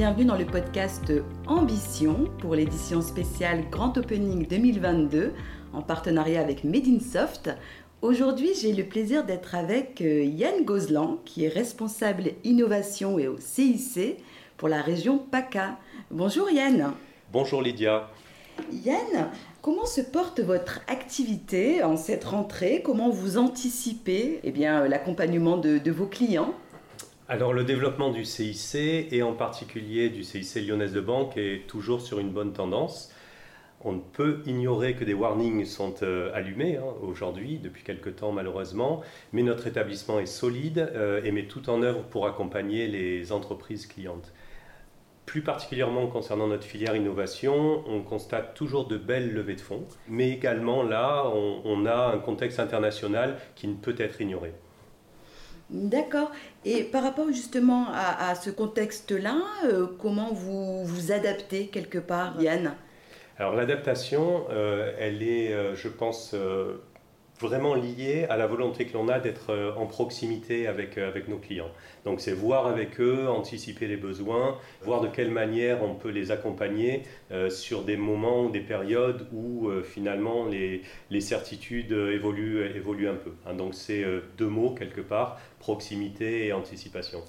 bienvenue dans le podcast Ambition pour l'édition spéciale Grand Opening 2022 en partenariat avec Medinsoft. Aujourd'hui, j'ai le plaisir d'être avec euh, Yann Gozlan, qui est responsable innovation et au CIC pour la région PACA. Bonjour Yann. Bonjour Lydia. Yann, comment se porte votre activité en cette rentrée? Comment vous anticipez eh bien, l'accompagnement de, de vos clients? Alors le développement du CIC et en particulier du CIC Lyonnaise de Banque est toujours sur une bonne tendance. On ne peut ignorer que des warnings sont euh, allumés hein, aujourd'hui, depuis quelque temps malheureusement, mais notre établissement est solide euh, et met tout en œuvre pour accompagner les entreprises clientes. Plus particulièrement concernant notre filière innovation, on constate toujours de belles levées de fonds, mais également là, on a un contexte international qui ne peut être ignoré. D'accord. Et par rapport justement à, ce contexte-là, euh, comment vous vous adaptez quelque part, Yann? Alors l'adaptation, euh, elle est, euh, je pense, vraiment lié à la volonté que l'on a d'être euh, en proximité avec, euh, avec nos clients. Donc c'est voir avec eux, anticiper les besoins, voir de quelle manière on peut les accompagner euh, sur des moments, des périodes où finalement les, les certitudes évoluent, évoluent un peu. Hein. donc c'est deux mots quelque part, proximité et anticipation.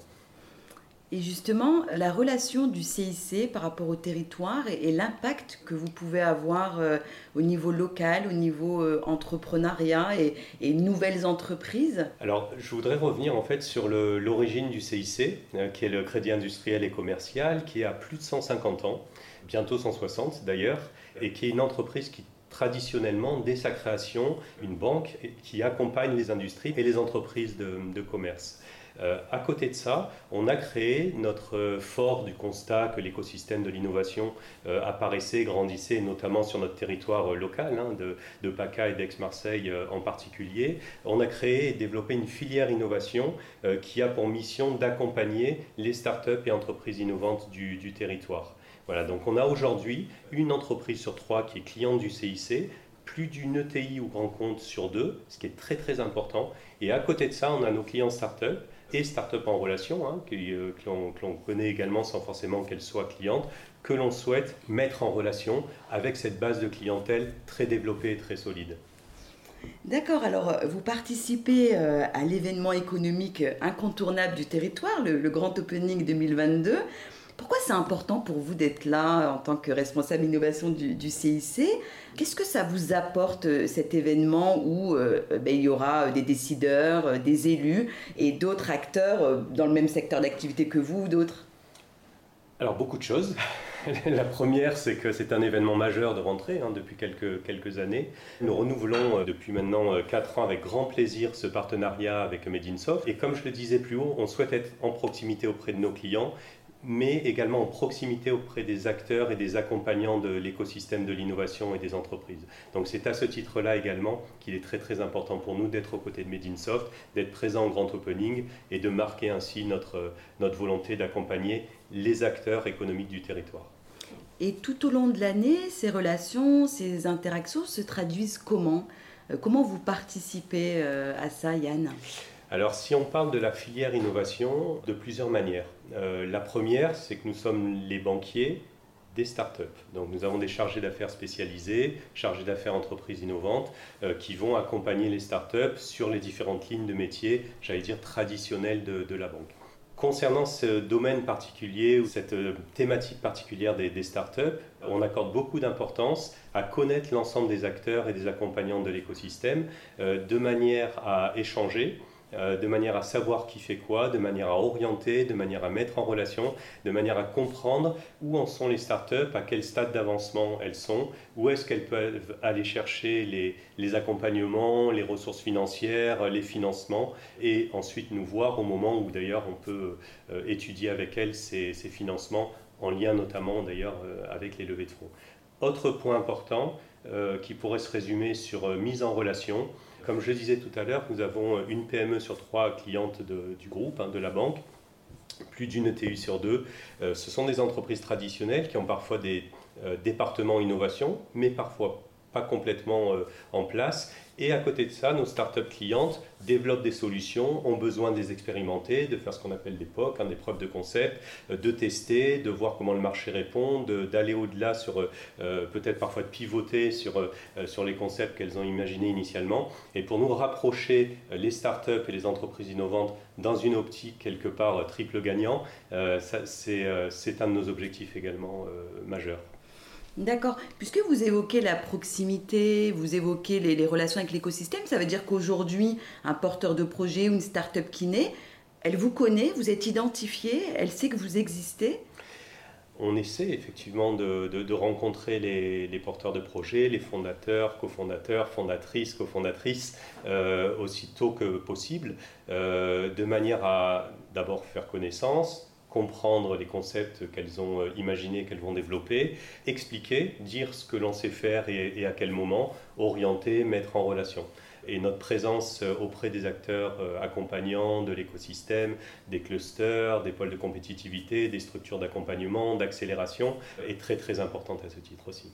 Et justement, la relation du CIC par rapport au territoire et, l'impact que vous pouvez avoir euh, au niveau local, au niveau euh, entrepreneuriat et, nouvelles entreprises Alors, je voudrais revenir en fait sur l'origine du CIC, euh, qui est le Crédit industriel et commercial, qui a plus de 150 ans, bientôt 160 d'ailleurs, et qui est une entreprise qui traditionnellement, dès sa création, une banque qui accompagne les industries et les entreprises de, de commerce. Euh, à côté de ça, on a créé notre fort du constat que l'écosystème de l'innovation euh, apparaissait, grandissait, notamment sur notre territoire euh, local, hein, de, PACA et d'Aix-Marseille en particulier. On a créé et développé une filière innovation qui a pour mission d'accompagner les startups et entreprises innovantes du, du territoire. Voilà, donc on a aujourd'hui une entreprise sur trois qui est cliente du CIC, plus d'une ETI ou grand compte sur deux, ce qui est très très important. Et à côté de ça, on a nos clients startups et start-up en relation, hein, euh, que, l'on connaît également sans forcément qu'elles soient clientes, que l'on souhaite mettre en relation avec cette base de clientèle très développée et très solide. D'accord, alors vous participez euh, à l'événement économique incontournable du territoire, le Grand Opening 2022. Pourquoi c'est important pour vous d'être là en tant que responsable innovation du, CIC Qu'est-ce que ça vous apporte euh, cet événement où euh, ben, il y aura euh, des décideurs, des élus et d'autres acteurs dans le même secteur d'activité que vous ou d'autres? Alors beaucoup de choses. La première, c'est que c'est un événement majeur de rentrée hein, depuis quelques, années. Nous renouvelons depuis maintenant 4 ans avec grand plaisir ce partenariat avec Medinsoft. Et comme je le disais plus haut, on souhaite être en proximité auprès de nos clients mais également en proximité auprès des acteurs et des accompagnants de l'écosystème de l'innovation et des entreprises. Donc c'est à ce titre-là également qu'il est très très important pour nous d'être aux côtés de Medinsoft, d'être présent au Grand Opening et de marquer ainsi notre, notre volonté d'accompagner les acteurs économiques du territoire. Et tout au long de l'année, ces relations, ces interactions se traduisent comment? Euh, Comment vous participez euh, à ça, Yann? Alors si on parle de la filière innovation, de plusieurs manières. Euh, la première, c'est que nous sommes les banquiers des startups. Donc nous avons des chargés d'affaires spécialisés, chargés d'affaires entreprises innovantes, euh, qui vont accompagner les startups sur les différentes lignes de métier, j'allais dire traditionnelles de, la banque. Concernant ce domaine particulier ou cette euh, thématique particulière des, startups, on accorde beaucoup d'importance à connaître l'ensemble des acteurs et des accompagnants de l'écosystème de manière à échanger, de manière à savoir qui fait quoi, de manière à orienter, de manière à mettre en relation, de manière à comprendre où en sont les startups, à quel stade d'avancement elles sont, où est-ce qu'elles peuvent aller chercher les, accompagnements, les ressources financières, les financements, et ensuite nous voir au moment où d'ailleurs on peut euh, étudier avec elles ces, financements, en lien notamment d'ailleurs euh, avec les levées de fonds. Autre point important qui pourrait se résumer sur mise en relation, comme je le disais tout à l'heure, nous avons une PME sur trois clientes du groupe, hein, de la banque, plus d'une ETU sur deux. Euh, ce sont des entreprises traditionnelles qui ont parfois des euh, départements innovation, mais parfois pas complètement en place. Et à côté de ça, nos startups clientes développent des solutions, ont besoin de les expérimenter, de faire ce qu'on appelle des POC, hein, des preuves de concept, euh, de tester, de voir comment le marché répond, d'aller au-delà sur euh, peut-être parfois de pivoter sur, euh, sur les concepts qu'elles ont imaginés initialement. Et pour nous rapprocher les startups et les entreprises innovantes dans une optique quelque part triple gagnant, c'est un de nos objectifs également majeurs. D'accord. Puisque vous évoquez la proximité, vous évoquez les, relations avec l'écosystème, ça veut dire qu'aujourd'hui, un porteur de projet ou une start-up qui naît, elle vous connaît, vous êtes identifié, elle sait que vous existez on essaie effectivement de, rencontrer les, porteurs de projets, les fondateurs, cofondateurs, fondatrices, cofondatrices, euh, aussitôt que possible, euh, de manière à d'abord faire connaissance, comprendre les concepts qu'elles ont euh, imaginés, qu'elles vont développer, expliquer, dire ce que l'on sait faire et, à quel moment, orienter, mettre en relation. Et notre présence euh, auprès des acteurs euh, accompagnants de l'écosystème, des clusters, des pôles de compétitivité, des structures d'accompagnement, d'accélération, est très très importante à ce titre aussi.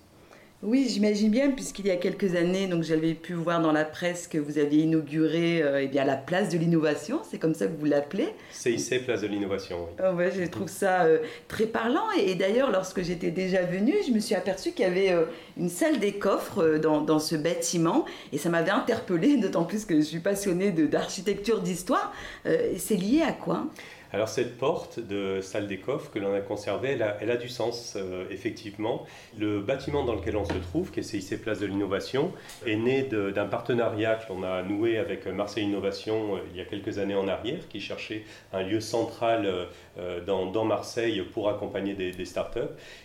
Oui, j'imagine bien, puisqu'il y a quelques années, donc j'avais pu voir dans la presse que vous aviez inauguré euh, eh bien, la place de l'innovation, c'est comme ça que vous l'appelez. CIC, place de l'innovation, oui. Oh, ouais, je trouve ça euh, très parlant. Et, d'ailleurs, lorsque j'étais déjà venue, je me suis aperçue qu'il y avait euh, une salle des coffres dans, dans, ce bâtiment. Et ça m'avait interpellée, d'autant plus que je suis passionnée d'architecture, d'histoire. c'est lié à quoi? Alors cette porte de salle des coffres que l'on a conservée, elle a, du sens, euh, effectivement. Le bâtiment dans lequel on se trouve, qui est CIC Place de l'Innovation, est né d'un partenariat que l'on a noué avec Marseille Innovation euh, il y a quelques années en arrière, qui cherchait un lieu central euh, dans, Marseille pour accompagner des, startups.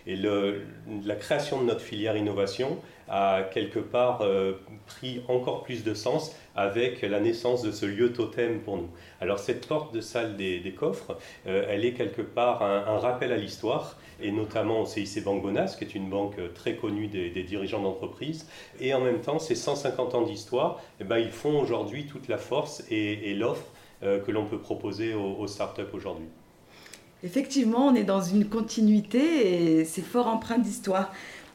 Et la création de notre filière innovation a quelque part euh, pris encore plus de sens avec la naissance de ce lieu totem pour nous. Alors cette porte de salle des, coffres, euh, elle est quelque part un, rappel à l'histoire, et notamment au CIC Banque Bonas, qui est une banque très connue des, dirigeants d'entreprise, et en même temps ces 150 ans d'histoire, eh ben, ils font aujourd'hui toute la force et, l'offre que l'on peut proposer aux startups aujourd'hui. Effectivement, on est dans une continuité et c'est fort empreint d'histoire.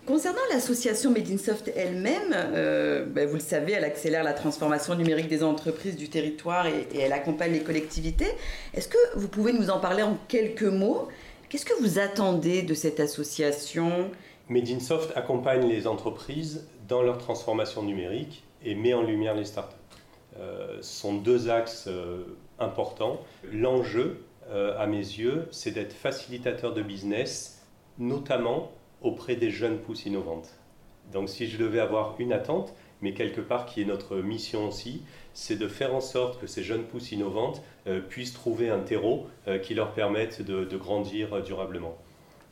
Concernant l'association Made in Soft elle-même, euh, ben, vous le savez, elle accélère la transformation numérique des entreprises du territoire et, elle accompagne les collectivités. Est-ce que vous pouvez nous en parler en quelques mots? Qu'est-ce que vous attendez de cette association? Made in Soft accompagne les entreprises dans leur transformation numérique et met en lumière les startups. Euh, ce sont deux axes euh, importants. L'enjeu, à mes yeux, c'est d'être facilitateur de business, notamment auprès des jeunes pousses innovantes. Donc si je devais avoir une attente, mais quelque part qui est notre mission aussi, c'est de faire en sorte que ces jeunes pousses innovantes euh, puissent trouver un terreau euh, qui leur permette de, grandir durablement.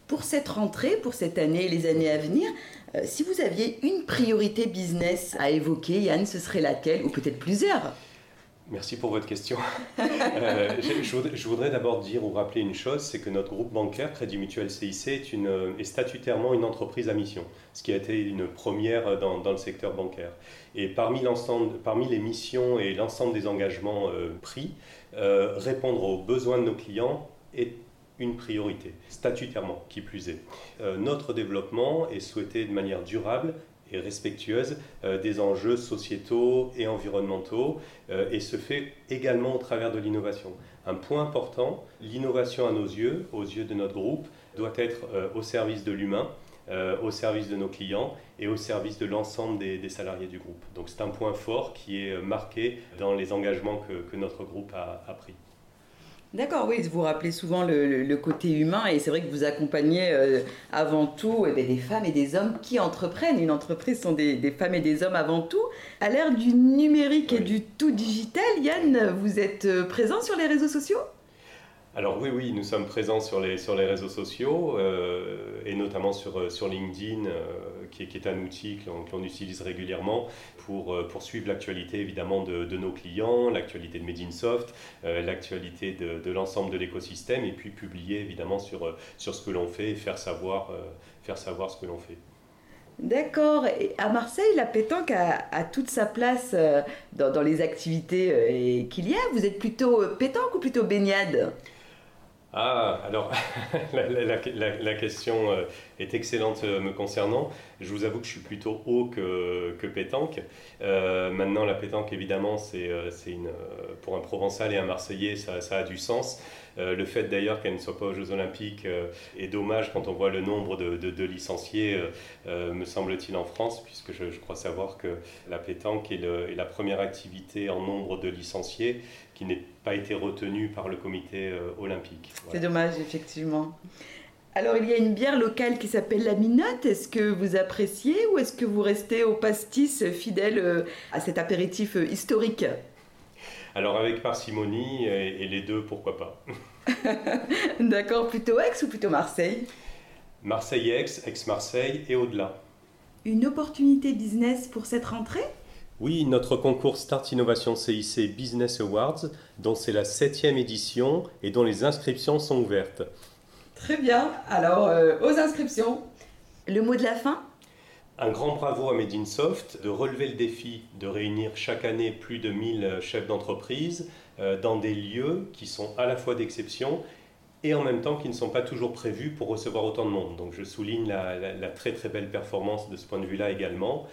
Pour cette rentrée, pour cette année et les années à venir, euh, si vous aviez une priorité business à évoquer, Yann, ce serait laquelle? Ou peut-être plusieurs? Merci pour votre question. Euh, je, voudrais, d'abord dire ou rappeler une chose, c'est que notre groupe bancaire, Crédit Mutuel CIC, est, statutairement une entreprise à mission, ce qui a été une première dans, le secteur bancaire. Et parmi, parmi les missions et l'ensemble des engagements euh, pris, euh, répondre aux besoins de nos clients est une priorité, statutairement, qui plus est. notre développement est souhaité de manière durable et respectueuse euh, des enjeux sociétaux et environnementaux euh, et se fait également au travers de l'innovation. Un point important, l'innovation à nos yeux, aux yeux de notre groupe, doit être euh, au service de l'humain, au service de nos clients et au service de l'ensemble des, salariés du groupe. Donc c'est un point fort qui est marqué dans les engagements que, notre groupe a pris. D'accord, oui, vous rappelez souvent le, côté humain et c'est vrai que vous accompagnez euh, avant tout eh des femmes et des hommes qui entreprennent. Une entreprise sont des, femmes et des hommes avant tout. À l'ère du numérique et du tout digital, Yann, vous êtes euh, présent sur les réseaux sociaux? Alors oui, oui, nous sommes présents sur les, sur les réseaux sociaux euh, et notamment sur, euh, sur LinkedIn, euh, qui, est, un outil que l'on utilise régulièrement pour, pour suivre l'actualité évidemment de, de, nos clients, l'actualité de Made in Soft, l'actualité de, l'ensemble de l'écosystème et puis publier évidemment sur, sur ce que l'on fait et faire savoir, faire savoir ce que l'on fait. D'accord. Et à Marseille, la pétanque a, toute sa place dans, dans les activités qu'il y a. Vous êtes plutôt pétanque ou plutôt baignade? Ah, alors la, question euh, est excellente euh, me concernant. Je vous avoue que je suis plutôt haut que, que pétanque. Euh, maintenant, la pétanque, évidemment, c'est pour un Provençal et un Marseillais, ça, ça a du sens. Le fait d'ailleurs qu'elle ne soit pas aux Jeux Olympiques est dommage quand on voit le nombre de, de, licenciés, me semble-t-il, en France, puisque je, je, crois savoir que la pétanque est, le, est la première activité en nombre de licenciés qui n'est pas été retenu par le comité euh, olympique. C'est dommage, effectivement. Alors, il y a une bière locale qui s'appelle la Minotte. Est-ce que vous appréciez ou est-ce que vous restez au pastis fidèle euh, à cet apéritif euh, historique? Alors, avec parcimonie et les deux, pourquoi pas. D'accord, plutôt Aix ou plutôt Marseille? Marseille-Aix, Aix-Marseille et au-delà. Une opportunité business pour cette rentrée? Oui, notre concours Start Innovation CIC Business Awards, dont c'est la septième édition et dont les inscriptions sont ouvertes. Très bien, alors euh, aux inscriptions. Le mot de la fin? Un grand bravo à Medinsoft de relever le défi de réunir chaque année plus de 1000 chefs d'entreprise euh, dans des lieux qui sont à la fois d'exception et en même temps qui ne sont pas toujours prévus pour recevoir autant de monde. Donc je souligne la très très belle performance de ce point de vue-là également.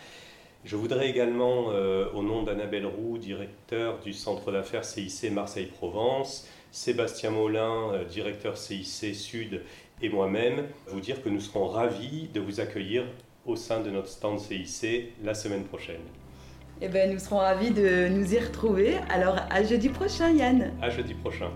Je voudrais également, euh, au nom d'Annabelle Roux, directeur du centre d'affaires CIC Marseille-Provence, Sébastien Molin, euh, directeur CIC Sud, et moi-même, vous dire que nous serons ravis de vous accueillir au sein de notre stand CIC la semaine prochaine. Eh bien, nous serons ravis de nous y retrouver. Alors, à jeudi prochain, Yann. À jeudi prochain.